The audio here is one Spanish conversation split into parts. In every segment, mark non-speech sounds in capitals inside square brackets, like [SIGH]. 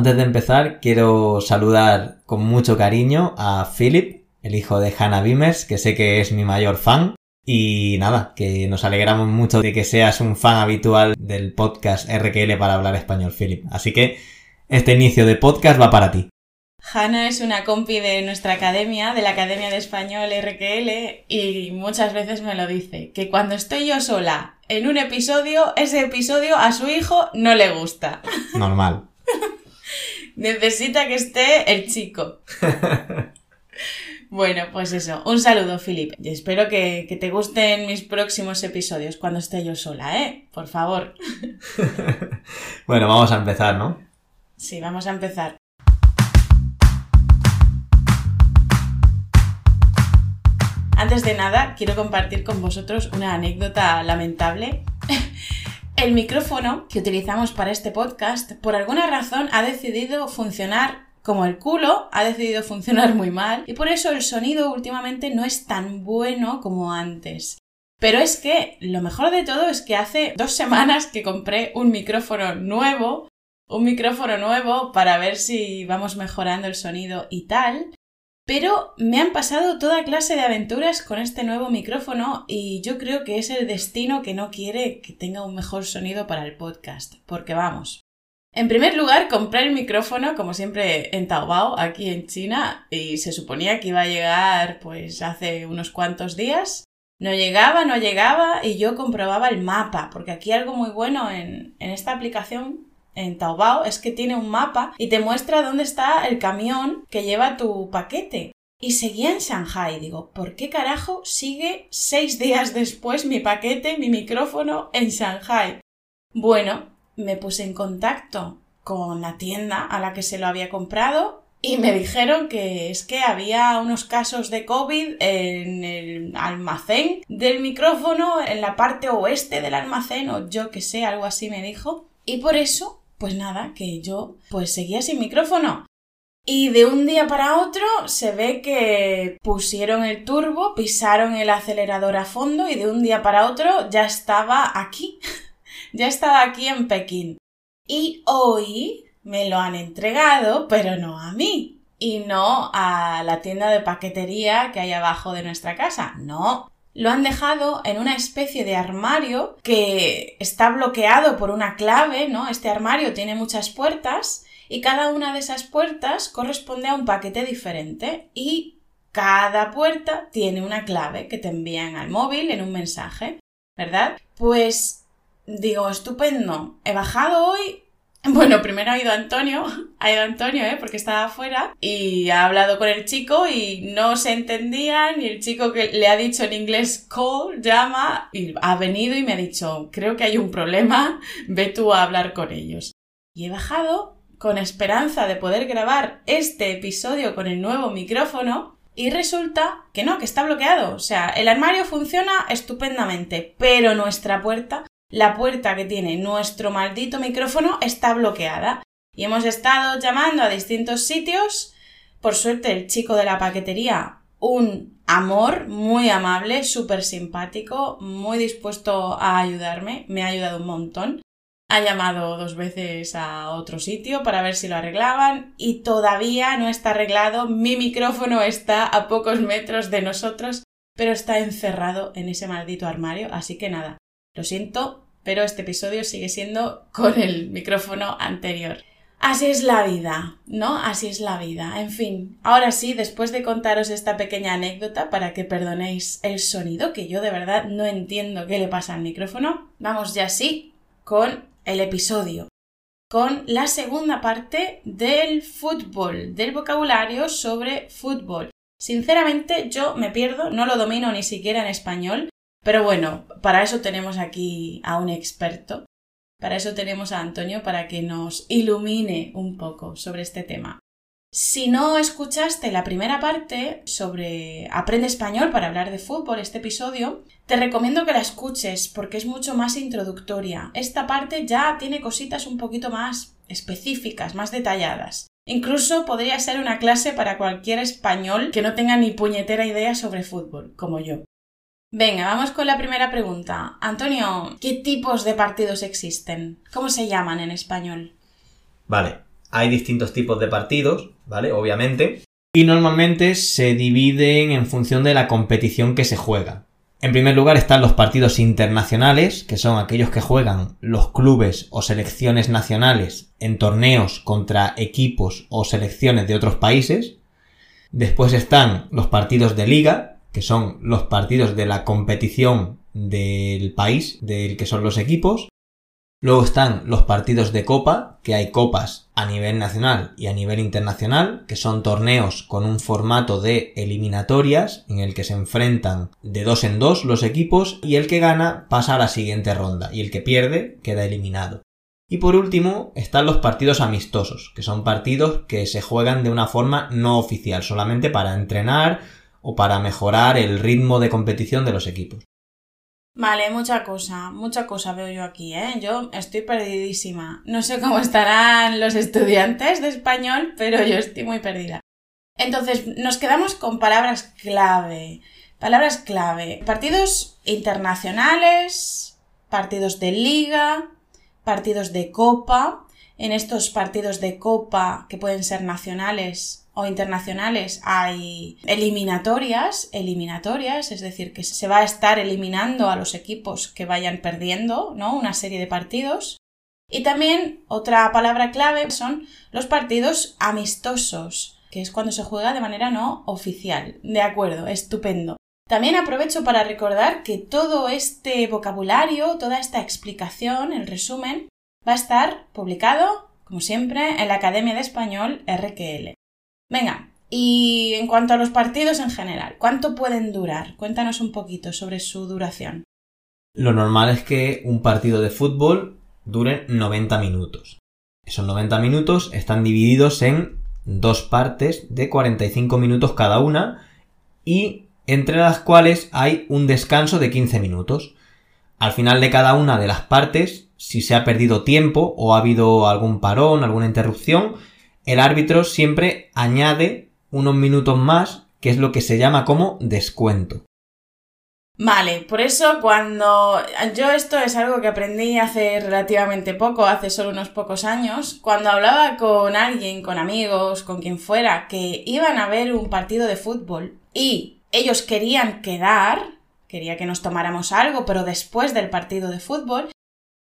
Antes de empezar, quiero saludar con mucho cariño a Philip, el hijo de Hannah Bimers, que sé que es mi mayor fan. Y nada, que nos alegramos mucho de que seas un fan habitual del podcast RQL para hablar español, Philip. Así que este inicio de podcast va para ti. Hanna es una compi de nuestra academia, de la Academia de Español RQL, y muchas veces me lo dice, que cuando estoy yo sola en un episodio, ese episodio a su hijo no le gusta. Normal. [LAUGHS] Necesita que esté el chico. [LAUGHS] Bueno, pues eso. Un saludo, Filip. Y espero que, que, te gusten mis próximos episodios cuando esté yo sola, ¿eh? Por favor. [LAUGHS] bueno, vamos a empezar, ¿no? Sí, vamos a empezar. Antes de nada, quiero compartir con vosotros una anécdota lamentable. [LAUGHS] El micrófono que utilizamos para este podcast, por alguna razón, ha decidido funcionar como el culo, ha decidido funcionar muy mal y por eso el sonido últimamente no es tan bueno como antes. Pero es que lo mejor de todo es que hace dos semanas que compré un micrófono nuevo, un micrófono nuevo para ver si vamos mejorando el sonido y tal. Pero me han pasado toda clase de aventuras con este nuevo micrófono y yo creo que es el destino que no quiere que tenga un mejor sonido para el podcast. Porque vamos. En primer lugar, compré el micrófono, como siempre, en Taobao, aquí en China, y se suponía que iba a llegar pues hace unos cuantos días. No llegaba, no llegaba, y yo comprobaba el mapa, porque aquí algo muy bueno en, en esta aplicación en Taobao es que tiene un mapa y te muestra dónde está el camión que lleva tu paquete. Y seguía en Shanghai. Digo, ¿por qué carajo sigue seis días después mi paquete, mi micrófono en Shanghai? Bueno, me puse en contacto con la tienda a la que se lo había comprado y me dijeron que es que había unos casos de COVID en el almacén del micrófono, en la parte oeste del almacén o yo que sé, algo así me dijo. Y por eso pues nada, que yo pues seguía sin micrófono. Y de un día para otro se ve que pusieron el turbo, pisaron el acelerador a fondo y de un día para otro ya estaba aquí. [LAUGHS] ya estaba aquí en Pekín. Y hoy me lo han entregado, pero no a mí. Y no a la tienda de paquetería que hay abajo de nuestra casa. No, lo han dejado en una especie de armario que está bloqueado por una clave, ¿no? Este armario tiene muchas puertas y cada una de esas puertas corresponde a un paquete diferente y cada puerta tiene una clave que te envían al móvil en un mensaje, ¿verdad? Pues digo, estupendo. He bajado hoy bueno, primero ha ido Antonio, ha ido Antonio, ¿eh? Porque estaba afuera y ha hablado con el chico y no se entendían y el chico que le ha dicho en inglés call, llama y ha venido y me ha dicho, creo que hay un problema, ve tú a hablar con ellos. Y he bajado con esperanza de poder grabar este episodio con el nuevo micrófono y resulta que no, que está bloqueado. O sea, el armario funciona estupendamente, pero nuestra puerta la puerta que tiene nuestro maldito micrófono está bloqueada. Y hemos estado llamando a distintos sitios. Por suerte, el chico de la paquetería, un amor, muy amable, súper simpático, muy dispuesto a ayudarme, me ha ayudado un montón. Ha llamado dos veces a otro sitio para ver si lo arreglaban y todavía no está arreglado. Mi micrófono está a pocos metros de nosotros, pero está encerrado en ese maldito armario, así que nada, lo siento, pero este episodio sigue siendo con el micrófono anterior. Así es la vida, ¿no? Así es la vida. En fin, ahora sí, después de contaros esta pequeña anécdota para que perdonéis el sonido, que yo de verdad no entiendo qué le pasa al micrófono, vamos ya sí con el episodio, con la segunda parte del fútbol, del vocabulario sobre fútbol. Sinceramente yo me pierdo, no lo domino ni siquiera en español, pero bueno, para eso tenemos aquí a un experto, para eso tenemos a Antonio para que nos ilumine un poco sobre este tema. Si no escuchaste la primera parte sobre Aprende español para hablar de fútbol, este episodio, te recomiendo que la escuches porque es mucho más introductoria. Esta parte ya tiene cositas un poquito más específicas, más detalladas. Incluso podría ser una clase para cualquier español que no tenga ni puñetera idea sobre fútbol, como yo. Venga, vamos con la primera pregunta. Antonio, ¿qué tipos de partidos existen? ¿Cómo se llaman en español? Vale. hay distintos tipos de partidos, ¿vale? Obviamente. Y normalmente se dividen en función de la competición que se juega. En primer lugar están los partidos internacionales, que son aquellos que juegan los clubes o selecciones nacionales en torneos contra equipos o selecciones de otros países. Después están los partidos de liga, que son los partidos de la competición del país del que son los equipos. Luego están los partidos de copa, que hay copas a nivel nacional y a nivel internacional, que son torneos con un formato de eliminatorias en el que se enfrentan de dos en dos los equipos y el que gana pasa a la siguiente ronda y el que pierde queda eliminado. Y por último están los partidos amistosos, que son partidos que se juegan de una forma no oficial, solamente para entrenar o para mejorar el ritmo de competición de los equipos. Vale, mucha cosa, mucha cosa veo yo aquí, ¿eh? Yo estoy perdidísima. No sé cómo estarán los estudiantes de español, pero yo estoy muy perdida. Entonces, nos quedamos con palabras clave. Palabras clave. Partidos internacionales, partidos de liga, partidos de copa. En estos partidos de copa, que pueden ser nacionales, o internacionales hay eliminatorias, eliminatorias, es decir, que se va a estar eliminando a los equipos que vayan perdiendo, ¿no? Una serie de partidos. Y también otra palabra clave son los partidos amistosos, que es cuando se juega de manera no oficial. De acuerdo, estupendo. También aprovecho para recordar que todo este vocabulario, toda esta explicación, el resumen, va a estar publicado, como siempre, en la Academia de Español RQL. Venga, y en cuanto a los partidos en general, ¿cuánto pueden durar? Cuéntanos un poquito sobre su duración. Lo normal es que un partido de fútbol dure 90 minutos. Esos 90 minutos están divididos en dos partes de 45 minutos cada una y entre las cuales hay un descanso de 15 minutos. Al final de cada una de las partes, si se ha perdido tiempo o ha habido algún parón, alguna interrupción, el árbitro siempre añade unos minutos más, que es lo que se llama como descuento. Vale, por eso cuando yo esto es algo que aprendí hace relativamente poco, hace solo unos pocos años, cuando hablaba con alguien, con amigos, con quien fuera, que iban a ver un partido de fútbol y ellos querían quedar, quería que nos tomáramos algo, pero después del partido de fútbol,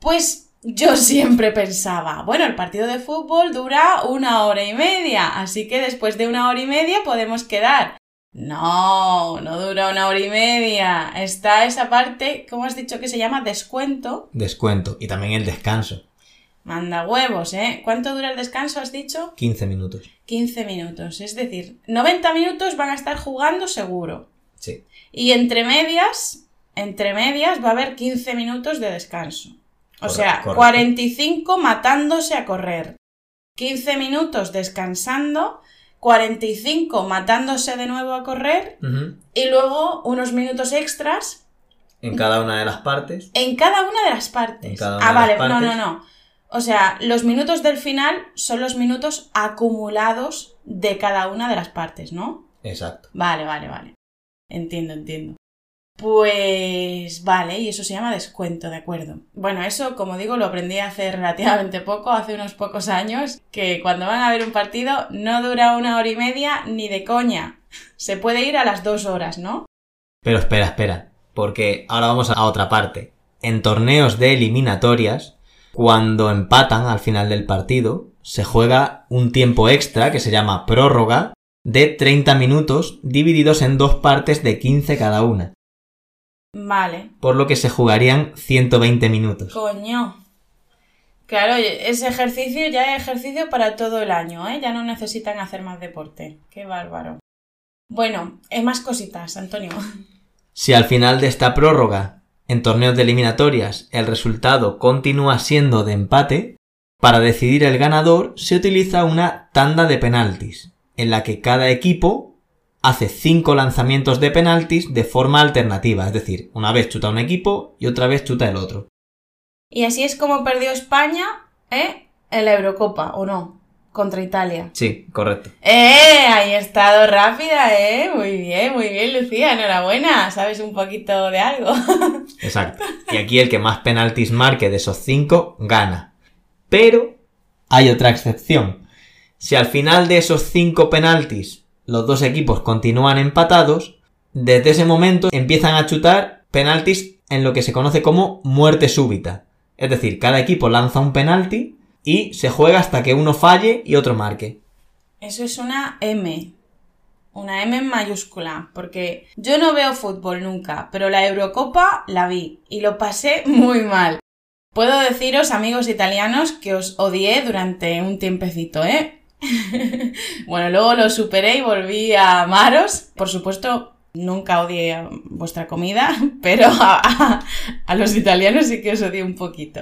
pues yo [LAUGHS] siempre pensaba, bueno, el partido de fútbol dura una hora y media, así que después de una hora y media podemos quedar. No, no dura una hora y media. Está esa parte, ¿cómo has dicho que se llama? Descuento. Descuento. Y también el descanso. Manda huevos, ¿eh? ¿Cuánto dura el descanso, has dicho? 15 minutos. 15 minutos. Es decir, 90 minutos van a estar jugando seguro. Sí. Y entre medias, entre medias va a haber 15 minutos de descanso. O sea, 45 matándose a correr, 15 minutos descansando, 45 matándose de nuevo a correr y luego unos minutos extras. En cada una de las partes. En cada una de las partes. ah, vale, no, no, no. O sea, los minutos del final son los minutos acumulados de cada una de las partes, ¿no? Exacto. Vale, vale, vale. Entiendo, entiendo. Pues vale, y eso se llama descuento, de acuerdo. Bueno, eso, como digo, lo aprendí hace relativamente poco, hace unos pocos años, que cuando van a ver un partido no dura una hora y media ni de coña. Se puede ir a las dos horas, ¿no? Pero espera, espera, porque ahora vamos a otra parte. En torneos de eliminatorias, cuando empatan al final del partido, se juega un tiempo extra que se llama prórroga de 30 minutos divididos en dos partes de 15 cada una. Vale. Por lo que se jugarían 120 minutos. Coño. Claro, ese ejercicio ya es ejercicio para todo el año, ¿eh? Ya no necesitan hacer más deporte. Qué bárbaro. Bueno, hay más cositas, Antonio. Si al final de esta prórroga, en torneos de eliminatorias, el resultado continúa siendo de empate, para decidir el ganador se utiliza una tanda de penaltis, en la que cada equipo hace cinco lanzamientos de penaltis de forma alternativa, es decir, una vez chuta un equipo y otra vez chuta el otro. Y así es como perdió España, ¿eh? En la Eurocopa, ¿o no? Contra Italia. Sí, correcto. ¡Eh! Ahí he estado rápida, ¿eh? Muy bien, muy bien, Lucía, enhorabuena. Sabes un poquito de algo. [LAUGHS] Exacto. Y aquí el que más penaltis marque de esos cinco gana. Pero hay otra excepción. Si al final de esos cinco penaltis los dos equipos continúan empatados, desde ese momento empiezan a chutar penaltis en lo que se conoce como muerte súbita. Es decir, cada equipo lanza un penalti y se juega hasta que uno falle y otro marque. Eso es una M. Una M en mayúscula, porque yo no veo fútbol nunca, pero la Eurocopa la vi y lo pasé [LAUGHS] muy mal. Puedo deciros, amigos italianos, que os odié durante un tiempecito, ¿eh? [LAUGHS] bueno, luego lo superé y volví a amaros. Por supuesto, nunca odié vuestra comida, [LAUGHS] pero a, a, los italianos sí que os odié un poquito.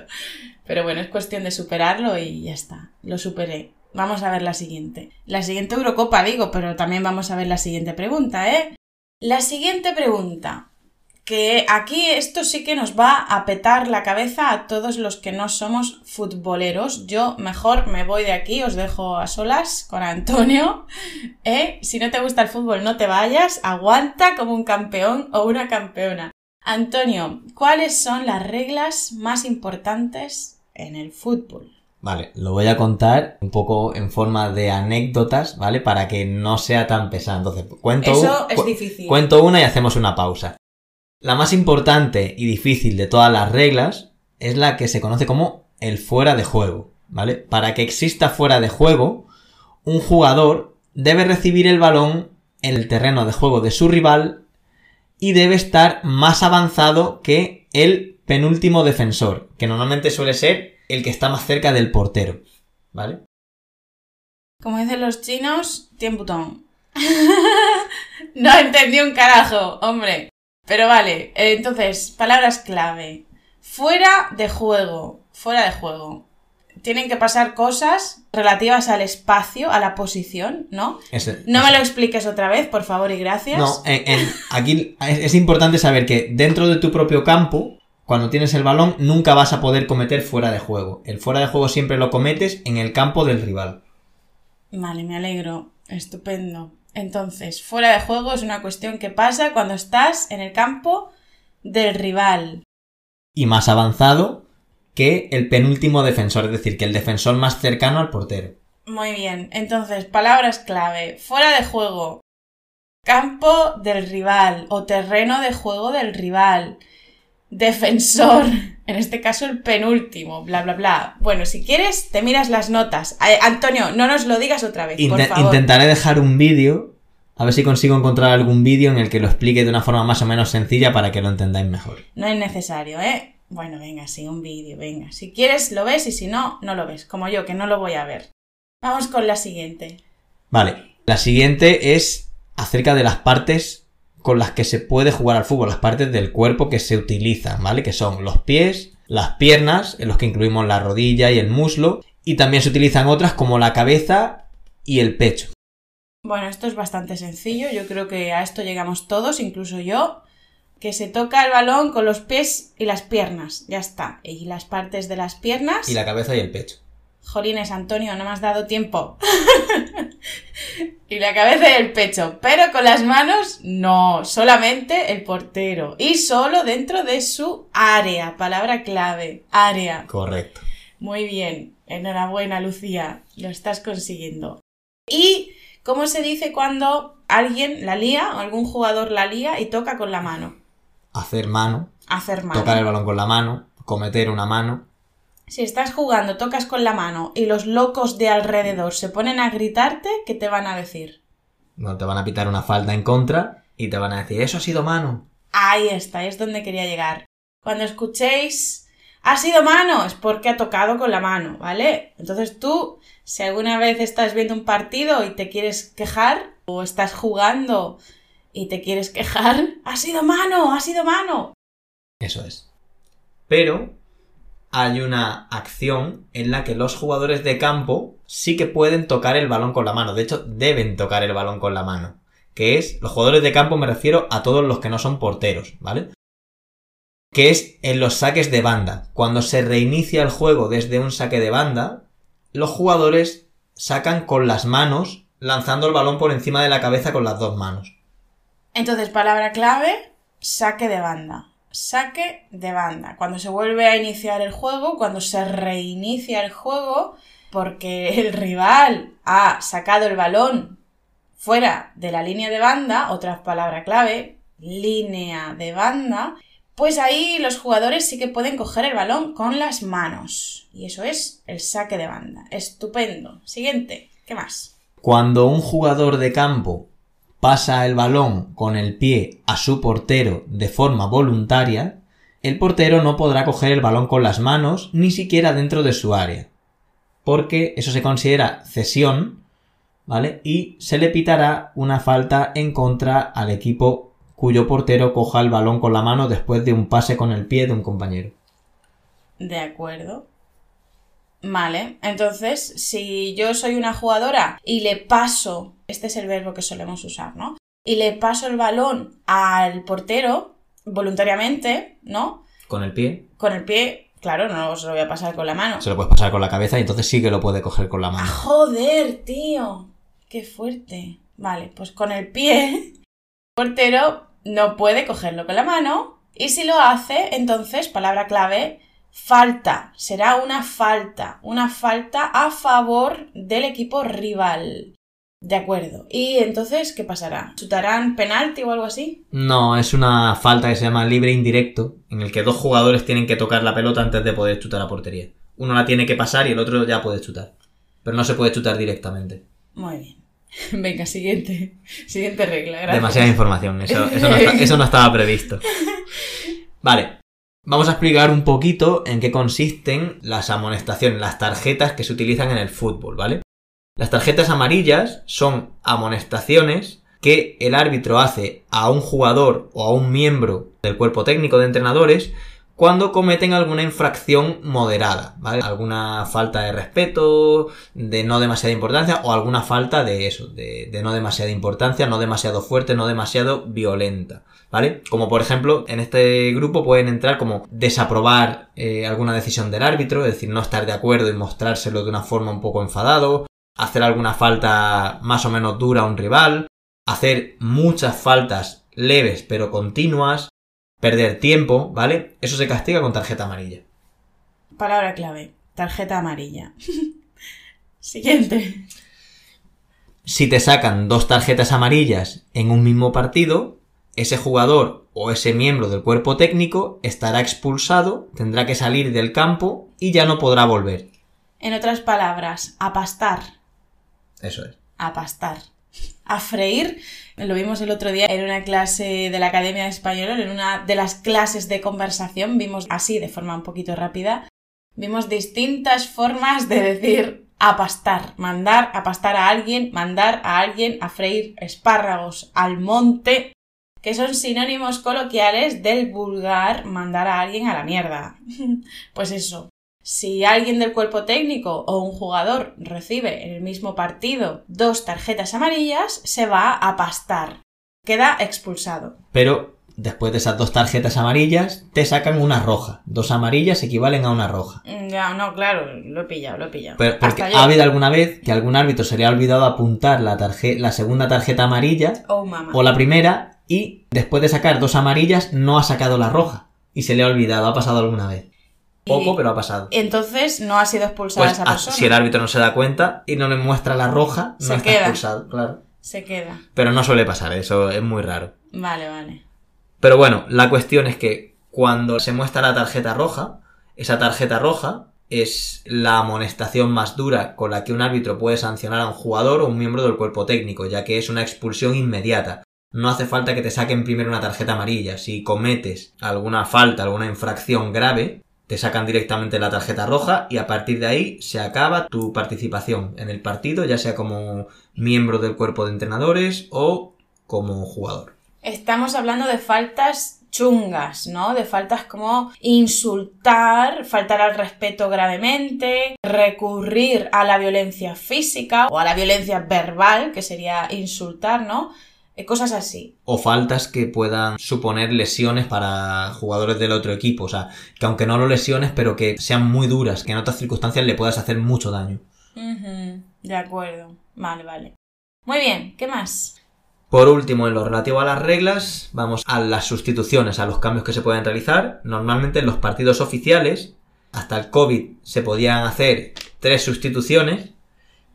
Pero bueno, es cuestión de superarlo y ya está. Lo superé. Vamos a ver la siguiente. La siguiente Eurocopa, digo, pero también vamos a ver la siguiente pregunta, ¿eh? La siguiente pregunta. Que aquí esto sí que nos va a petar la cabeza a todos los que no somos futboleros. Yo mejor me voy de aquí, os dejo a solas con Antonio. [LAUGHS] ¿eh? Si no te gusta el fútbol, no te vayas, aguanta como un campeón o una campeona. Antonio, ¿cuáles son las reglas más importantes en el fútbol? Vale, lo voy a contar un poco en forma de anécdotas, ¿vale? Para que no sea tan pesado. Entonces, cuento, Eso es difícil. cuento una y hacemos una pausa. La más importante y difícil de todas las reglas es la que se conoce como el fuera de juego, ¿vale? Para que exista fuera de juego, un jugador debe recibir el balón en el terreno de juego de su rival y debe estar más avanzado que el penúltimo defensor, que normalmente suele ser el que está más cerca del portero, ¿vale? Como dicen los chinos, tiempo [LAUGHS] no entendí un carajo, hombre. Pero vale, entonces, palabras clave. Fuera de juego, fuera de juego. Tienen que pasar cosas relativas al espacio, a la posición, ¿no? Ese- No me lo expliques otra vez, por favor y gracias. No, en- en- aquí es, es importante saber que dentro de tu propio campo, cuando tienes el balón, nunca vas a poder cometer fuera de juego. El fuera de juego siempre lo cometes en el campo del rival. Vale, me alegro. Estupendo. Entonces, fuera de juego es una cuestión que pasa cuando estás en el campo del rival. Y más avanzado que el penúltimo defensor, es decir, que el defensor más cercano al portero. Muy bien. Entonces, palabras clave. Fuera de juego. Campo del rival o terreno de juego del rival. Defensor. En este caso el penúltimo. Bla, bla, bla. Bueno, si quieres, te miras las notas. Eh, Antonio, no nos lo digas otra vez, por Inte- favor. intentaré dejar un vídeo, a ver si consigo encontrar algún vídeo en el que lo explique de una forma más o menos sencilla para que lo entendáis mejor. No es necesario, ¿eh? Bueno, venga, sí, un vídeo, venga. Si quieres, lo ves y si no, no lo ves. Como yo, que no lo voy a ver. Vamos con la siguiente. Vale, la siguiente es acerca de las partes con las que se puede jugar al fútbol, las partes del cuerpo que se utilizan, ¿vale? Que son los pies, las piernas, en los que incluimos la rodilla y el muslo, y también se utilizan otras como la cabeza y el pecho. Bueno, esto es bastante sencillo. Yo creo que a esto llegamos todos, incluso yo. Que se toca el balón con los pies y las piernas. Ya está. Y las partes de las piernas. Y la cabeza y el pecho. Jolines, Antonio, no me has dado tiempo. [LAUGHS] [LAUGHS] y la cabeza y el pecho. Pero con las manos, no. Solamente el portero. Y solo dentro de su área. Palabra clave. Área. Correcto. Muy bien. Enhorabuena, Lucía. Lo estás consiguiendo. ¿Y cómo se dice cuando alguien la lía o algún jugador la lía y toca con la mano? Hacer mano, Hacer mano. tocar el balón con la mano, cometer una mano. Si estás jugando, tocas con la mano y los locos de alrededor se ponen a gritarte, ¿qué te van a decir? No te van a pitar una falta en contra y te van a decir, eso ha sido mano. Ahí está, es donde quería llegar. Cuando escuchéis ha sido mano, es porque ha tocado con la mano, ¿vale? Entonces tú, si alguna vez estás viendo un partido y te quieres quejar, o estás jugando y te quieres quejar, [LAUGHS] ha sido mano, ha sido mano. Eso es. Pero hay una acción en la que los jugadores de campo sí que pueden tocar el balón con la mano. De hecho, deben tocar el balón con la mano. Que es, los jugadores de campo me refiero a todos los que no son porteros, ¿vale? Que es en los saques de banda. Cuando se reinicia el juego desde un saque de banda, los jugadores sacan con las manos, lanzando el balón por encima de la cabeza con las dos manos. Entonces, palabra clave, saque de banda. Saque de banda. Cuando se vuelve a iniciar el juego, cuando se reinicia el juego, porque el rival ha sacado el balón fuera de la línea de banda, otra palabra clave, línea de banda, pues ahí los jugadores sí que pueden coger el balón con las manos. Y eso es el saque de banda. Estupendo. Siguiente. ¿Qué más? Cuando un jugador de campo pasa el balón con el pie a su portero de forma voluntaria, el portero no podrá coger el balón con las manos ni siquiera dentro de su área. Porque eso se considera cesión, ¿vale? Y se le pitará una falta en contra al equipo cuyo portero coja el balón con la mano después de un pase con el pie de un compañero. De acuerdo. Vale, entonces si yo soy una jugadora y le paso, este es el verbo que solemos usar, ¿no? Y le paso el balón al portero voluntariamente, ¿no? Con el pie. Con el pie, claro, no se lo voy a pasar con la mano. Se lo puedes pasar con la cabeza y entonces sí que lo puede coger con la ¡Ah, mano. joder, tío! ¡Qué fuerte! Vale, pues con el pie, el portero no puede cogerlo con la mano y si lo hace, entonces, palabra clave, falta. Será una falta. Una falta a favor del equipo rival. De acuerdo. ¿Y entonces qué pasará? ¿Chutarán penalti o algo así? No, es una falta que se llama libre indirecto, en el que dos jugadores tienen que tocar la pelota antes de poder chutar a portería. Uno la tiene que pasar y el otro ya puede chutar. Pero no se puede chutar directamente. Muy bien. [LAUGHS] Venga, siguiente. Siguiente regla, gracias. Demasiada información, eso, eso no está- eso no estaba previsto. [LAUGHS] Vale, vamos a explicar un poquito en qué consisten las amonestaciones, las tarjetas que se utilizan en el fútbol, ¿vale? Las tarjetas amarillas son amonestaciones que el árbitro hace a un jugador o a un miembro del cuerpo técnico de entrenadores cuando cometen alguna infracción moderada, ¿vale? Alguna falta de respeto, de no demasiada importancia o alguna falta de eso, de, no demasiada importancia, no demasiado fuerte, no demasiado violenta, ¿vale? Como por ejemplo, en este grupo pueden entrar como desaprobar eh, alguna decisión del árbitro, es decir, no estar de acuerdo y mostrárselo de una forma un poco enfadado, hacer alguna falta más o menos dura a un rival, hacer muchas faltas leves pero continuas, perder tiempo, ¿vale? Eso se castiga con tarjeta amarilla. Palabra clave. Tarjeta amarilla. [LAUGHS] Siguiente. Si te sacan dos tarjetas amarillas en un mismo partido, ese jugador o ese miembro del cuerpo técnico estará expulsado, tendrá que salir del campo y ya no podrá volver. En otras palabras, apastar. Eso es. apastar. A freír, lo vimos el otro día en una clase de la Academia de Español, en una de las clases de conversación, vimos así de forma un poquito rápida, vimos distintas formas de decir apastar, mandar a pastar a alguien, mandar a alguien a freír espárragos al monte, que son sinónimos coloquiales del vulgar mandar a alguien a la mierda. [LAUGHS] Pues eso, si alguien del cuerpo técnico o un jugador recibe en el mismo partido dos tarjetas amarillas, se va a pastar. Queda expulsado. Pero después de esas dos tarjetas amarillas, te sacan una roja. Dos amarillas equivalen a una roja. Mm, Ya, no, claro, lo he pillado, lo he pillado. Pero- porque ha habido alguna vez que algún árbitro se le ha olvidado apuntar la, segunda tarjeta amarilla Oh, o la primera y después de sacar dos amarillas no ha sacado la roja. Y se le ha olvidado, ha pasado alguna vez. Poco, Y- pero ha pasado. Entonces no ha sido expulsada Pues esa persona. si el árbitro no se da cuenta y no le muestra la roja, no Se está queda. expulsado, claro. Se queda. Pero no suele pasar, eso es muy raro. Vale, vale. Pero bueno, la cuestión es que cuando se muestra la tarjeta roja, esa tarjeta roja es la amonestación más dura con la que un árbitro puede sancionar a un jugador o un miembro del cuerpo técnico, ya que es una expulsión inmediata. No hace falta que te saquen primero una tarjeta amarilla. Si cometes alguna falta, alguna infracción grave, te sacan directamente la tarjeta roja y a partir de ahí se acaba tu participación en el partido, ya sea como miembro del cuerpo de entrenadores o como jugador. Estamos hablando de faltas chungas, ¿no? De faltas como insultar, faltar al respeto gravemente, recurrir a la violencia física o a la violencia verbal, que sería insultar, ¿no? Eh, Cosas así. o faltas que puedan suponer lesiones para jugadores del otro equipo. O sea, que aunque no lo lesiones, pero que sean muy duras, que en otras circunstancias le puedas hacer mucho daño. De acuerdo. Vale, vale. Muy bien, ¿qué más? Por último, en lo relativo a las reglas, vamos a las sustituciones, a los cambios que se pueden realizar. Normalmente en los partidos oficiales, hasta el COVID se podían hacer tres sustituciones,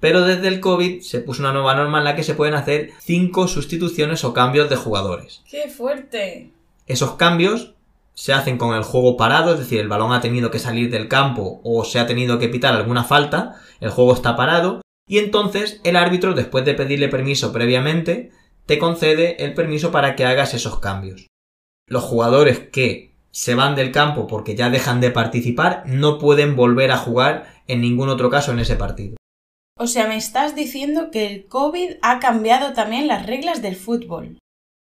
pero desde el COVID se puso una nueva norma en la que se pueden hacer cinco sustituciones o cambios de jugadores. ¡Qué fuerte! Esos cambios se hacen con el juego parado, es decir, el balón ha tenido que salir del campo o se ha tenido que pitar alguna falta, el juego está parado, y entonces el árbitro, después de pedirle permiso previamente, te concede el permiso para que hagas esos cambios. Los jugadores que se van del campo porque ya dejan de participar no pueden volver a jugar en ningún otro caso en ese partido. O sea, me estás diciendo que el COVID ha cambiado también las reglas del fútbol.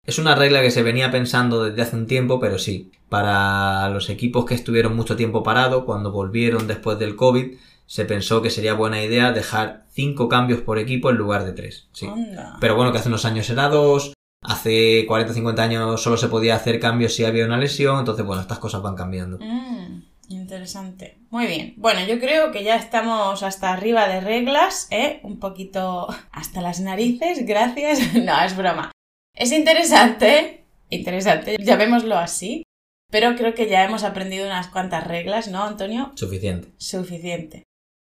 Es una regla que se venía pensando desde hace un tiempo, pero sí, para los equipos que estuvieron mucho tiempo parados, cuando volvieron después del COVID, se pensó que sería buena idea dejar cinco cambios por equipo en lugar de tres. Sí. Anda. Pero bueno, que hace unos años era dos, hace 40 o 50 años solo se podía hacer cambios si había una lesión, entonces bueno, estas cosas van cambiando. Mm, interesante. Muy bien. Bueno, yo creo que ya estamos hasta arriba de reglas, ¿eh? Un poquito hasta las narices, gracias. [LAUGHS] no, es broma. Es interesante, interesante, llamémoslo así. Pero creo que ya hemos aprendido unas cuantas reglas, ¿no, Antonio? Suficiente. Suficiente.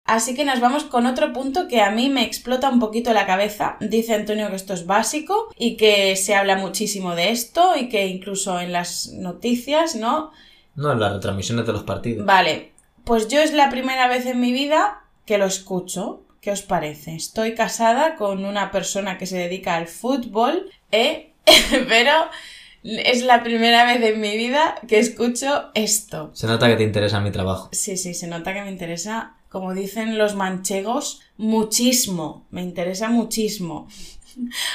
Así que nos vamos con otro punto que a mí me explota un poquito la cabeza. Dice Antonio que esto es básico y que se habla muchísimo de esto y que incluso en las noticias, ¿no? No, en las retransmisiones de los partidos. Vale, pues yo es la primera vez en mi vida que lo escucho. ¿Qué os parece? Estoy casada con una persona que se dedica al fútbol, ¿eh? [LAUGHS] Pero es la primera vez en mi vida que escucho esto. Se nota que te interesa mi trabajo. Sí, sí, se nota que me interesa, como dicen los manchegos, muchísimo. Me interesa muchísimo.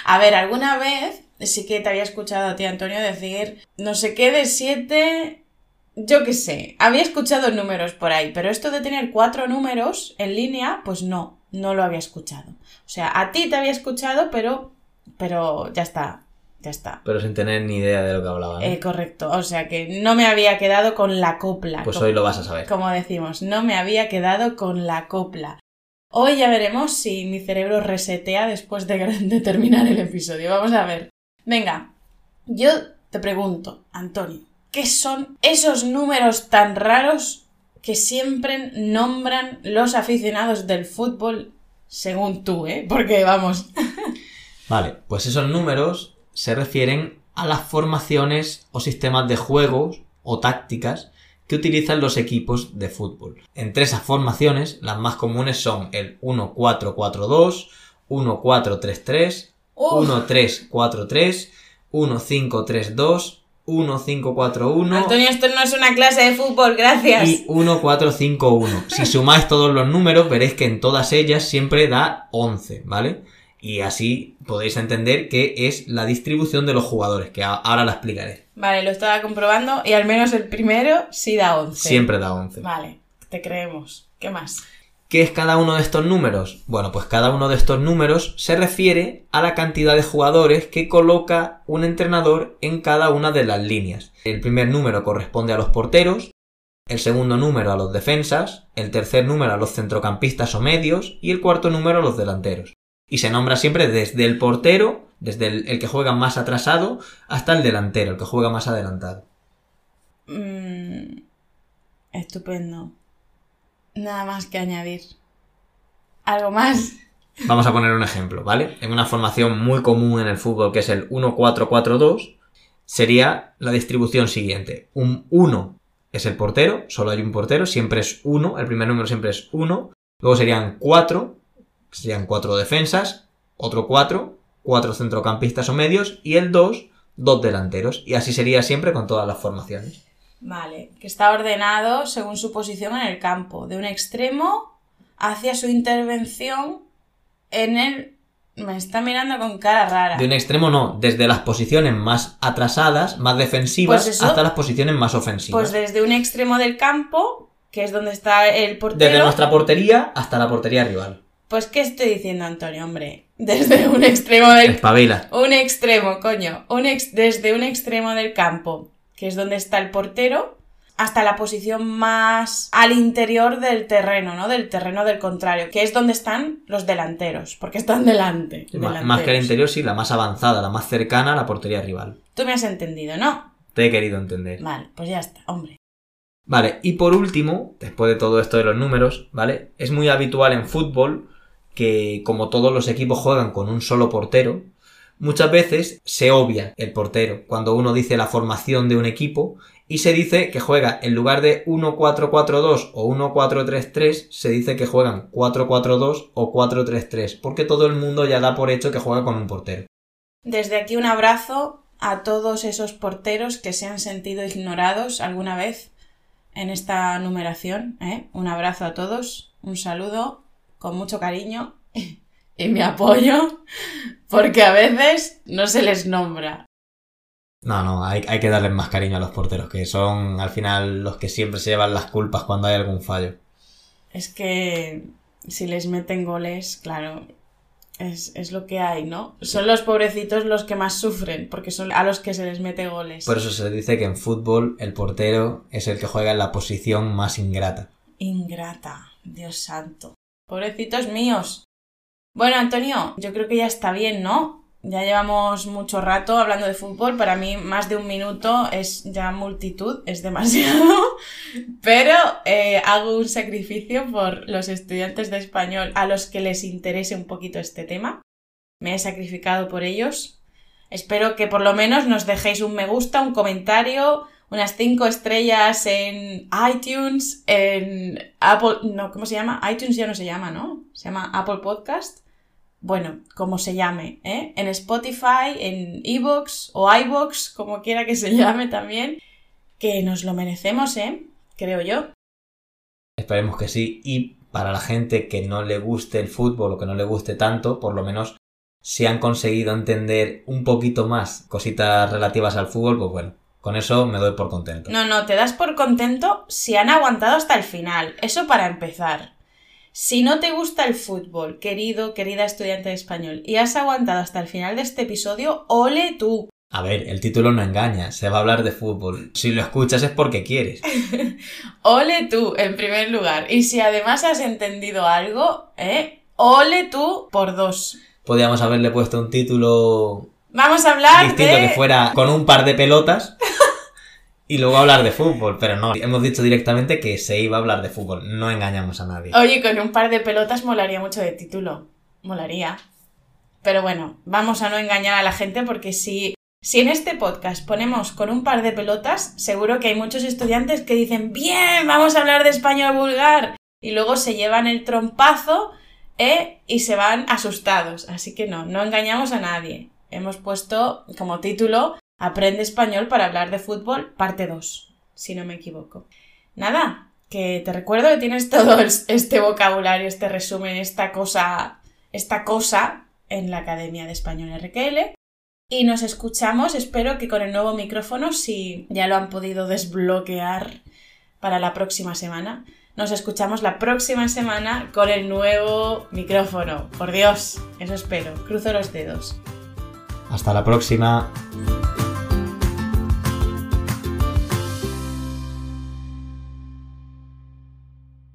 A ver, alguna vez sí que te había escuchado a ti, Antonio, decir no sé qué de siete. Yo qué sé. Había escuchado números por ahí, pero esto de tener cuatro números en línea, pues no, no lo había escuchado. O sea, a ti te había escuchado, pero. Pero ya está. Ya está. Pero sin tener ni idea de lo que hablaba. ¿no? Eh, correcto. O sea que no me había quedado con la copla. pues como- hoy lo vas a saber. como decimos, no me había quedado con la copla. Hoy ya veremos si mi cerebro resetea después de, [LAUGHS] de terminar el episodio. Vamos a ver. Venga, yo te pregunto, Antonio, ¿qué son esos números tan raros que siempre nombran los aficionados del fútbol según tú, eh? Porque vamos. [LAUGHS] Vale, pues esos números se refieren a las formaciones o sistemas de juegos o tácticas que utilizan los equipos de fútbol. Entre esas formaciones, las más comunes son el 1-4-4-2, 1-4-3-3, Uf. 1-3-4-3, 1-5-3-2, 1-5-4-1 Antonio, esto no es una clase de fútbol, gracias. y 1-4-5-1. [LAUGHS] Si sumáis todos los números, veréis que en todas ellas siempre da 11, ¿vale? Y así podéis entender qué es la distribución de los jugadores, que ahora la explicaré. Vale, lo estaba comprobando y al menos el primero sí da 11. Siempre da 11. Vale, te creemos. ¿Qué más? ¿Qué es cada uno de estos números? Bueno, pues cada uno de estos números se refiere a la cantidad de jugadores que coloca un entrenador en cada una de las líneas. El primer número corresponde a los porteros, el segundo número a los defensas, el tercer número a los centrocampistas o medios y el cuarto número a los delanteros. Y se nombra siempre desde el portero, desde el, que juega más atrasado, hasta el delantero, el que juega más adelantado. Mm, estupendo. Nada más que añadir. ¿Algo más? [LAUGHS] Vamos a poner un ejemplo, ¿vale? En una formación muy común en el fútbol que es el 1-4-4-2, sería la distribución siguiente. Un 1 es el portero, solo hay un portero, siempre es 1, el primer número siempre es 1. Luego serían 4, serían 4 defensas, otro 4, 4 centrocampistas o medios y el 2, dos delanteros. Y así sería siempre con todas las formaciones. Vale, que está ordenado según su posición en el campo, de un extremo hacia su intervención en el... Me está mirando con cara rara. De un extremo no, desde las posiciones más atrasadas, más defensivas, Pues eso- hasta las posiciones más ofensivas. Pues desde un extremo del campo, que es donde está el portero... Desde nuestra portería hasta la portería rival. Pues, ¿qué estoy diciendo, Antonio, hombre? Desde un extremo del Espabila. Un extremo, coño. Un ex- desde un extremo del campo, que es donde está el portero, hasta la posición más al interior del terreno, ¿no? Del terreno del contrario, que es donde están los delanteros, porque están delante. Más que el interior, sí, la más avanzada, la más cercana a la portería rival. Tú me has entendido, ¿no? Te he querido entender. Vale, pues ya está, hombre. Vale, y por último, después de todo esto de los números, ¿vale? Es muy habitual en fútbol que como todos los equipos juegan con un solo portero, muchas veces se obvia el portero cuando uno dice la formación de un equipo y se dice que juega en lugar de 1-4-4-2 o 1-4-3-3, se dice que juegan 4-4-2 o 4-3-3, porque todo el mundo ya da por hecho que juega con un portero. Desde aquí un abrazo a todos esos porteros que se han sentido ignorados alguna vez en esta numeración. ¿eh? Un abrazo a todos, un saludo con mucho cariño [LAUGHS] y mi apoyo, porque a veces no se les nombra. No, no, hay, hay, que darles más cariño a los porteros, que son al final los que siempre se llevan las culpas cuando hay algún fallo. Es que si les meten goles, claro, es, es, lo que hay, ¿no? Son los pobrecitos los que más sufren, porque son a los que se les mete goles. Por eso se dice que en fútbol el portero es el que juega en la posición más ingrata. Ingrata, Dios santo. Pobrecitos míos. Bueno, Antonio, yo creo que ya está bien, ¿no? Ya llevamos mucho rato hablando de fútbol. Para mí, más de un minuto es ya multitud, es demasiado. [LAUGHS] Pero eh, hago un sacrificio por los estudiantes de español a los que les interese un poquito este tema. Me he sacrificado por ellos. Espero que por lo menos nos dejéis un me gusta, un comentario, unas cinco estrellas en iTunes, en Apple. No, ¿cómo se llama? iTunes ya no se llama, ¿no? Se llama Apple Podcast bueno, como se llame, ¿eh? en Spotify, en Evox o iBox, como quiera que se [LAUGHS] llame también, que nos lo merecemos, ¿eh? creo yo. Esperemos que sí, y para la gente que no le guste el fútbol o que no le guste tanto, por lo menos si han conseguido entender un poquito más cositas relativas al fútbol, pues bueno, con eso me doy por contento. No, no, te das por contento si han aguantado hasta el final, eso para empezar. Si no te gusta el fútbol, querido, querida estudiante de español, y has aguantado hasta el final de este episodio, ole tú. A ver, el título no engaña, se va a hablar de fútbol. Si lo escuchas es porque quieres. [LAUGHS] ole tú, en primer lugar. Y si además has entendido algo, ¿eh? Ole tú por dos. Podríamos haberle puesto un título... Vamos a hablar distinto que fuera con un par de pelotas y luego hablar de fútbol, pero no, hemos dicho directamente que se iba a hablar de fútbol, no engañamos a nadie. Oye, con un par de pelotas molaría mucho de título, molaría. Pero bueno, vamos a no engañar a la gente porque si, si en este podcast ponemos con un par de pelotas, seguro que hay muchos estudiantes que dicen, bien, vamos a hablar de español vulgar, y luego se llevan el trompazo ¿eh? y se van asustados. Así que no, no engañamos a nadie. Hemos puesto como título Aprende español para hablar de fútbol, parte 2, si no me equivoco. Nada, que te recuerdo que tienes todo este vocabulario, este resumen, esta cosa, esta cosa en la Academia de Español RQL. Y nos escuchamos, espero que con el nuevo micrófono, si ya lo han podido desbloquear para la próxima semana. Nos escuchamos la próxima semana con el nuevo micrófono. Por Dios, eso espero. Cruzo los dedos. Hasta la próxima.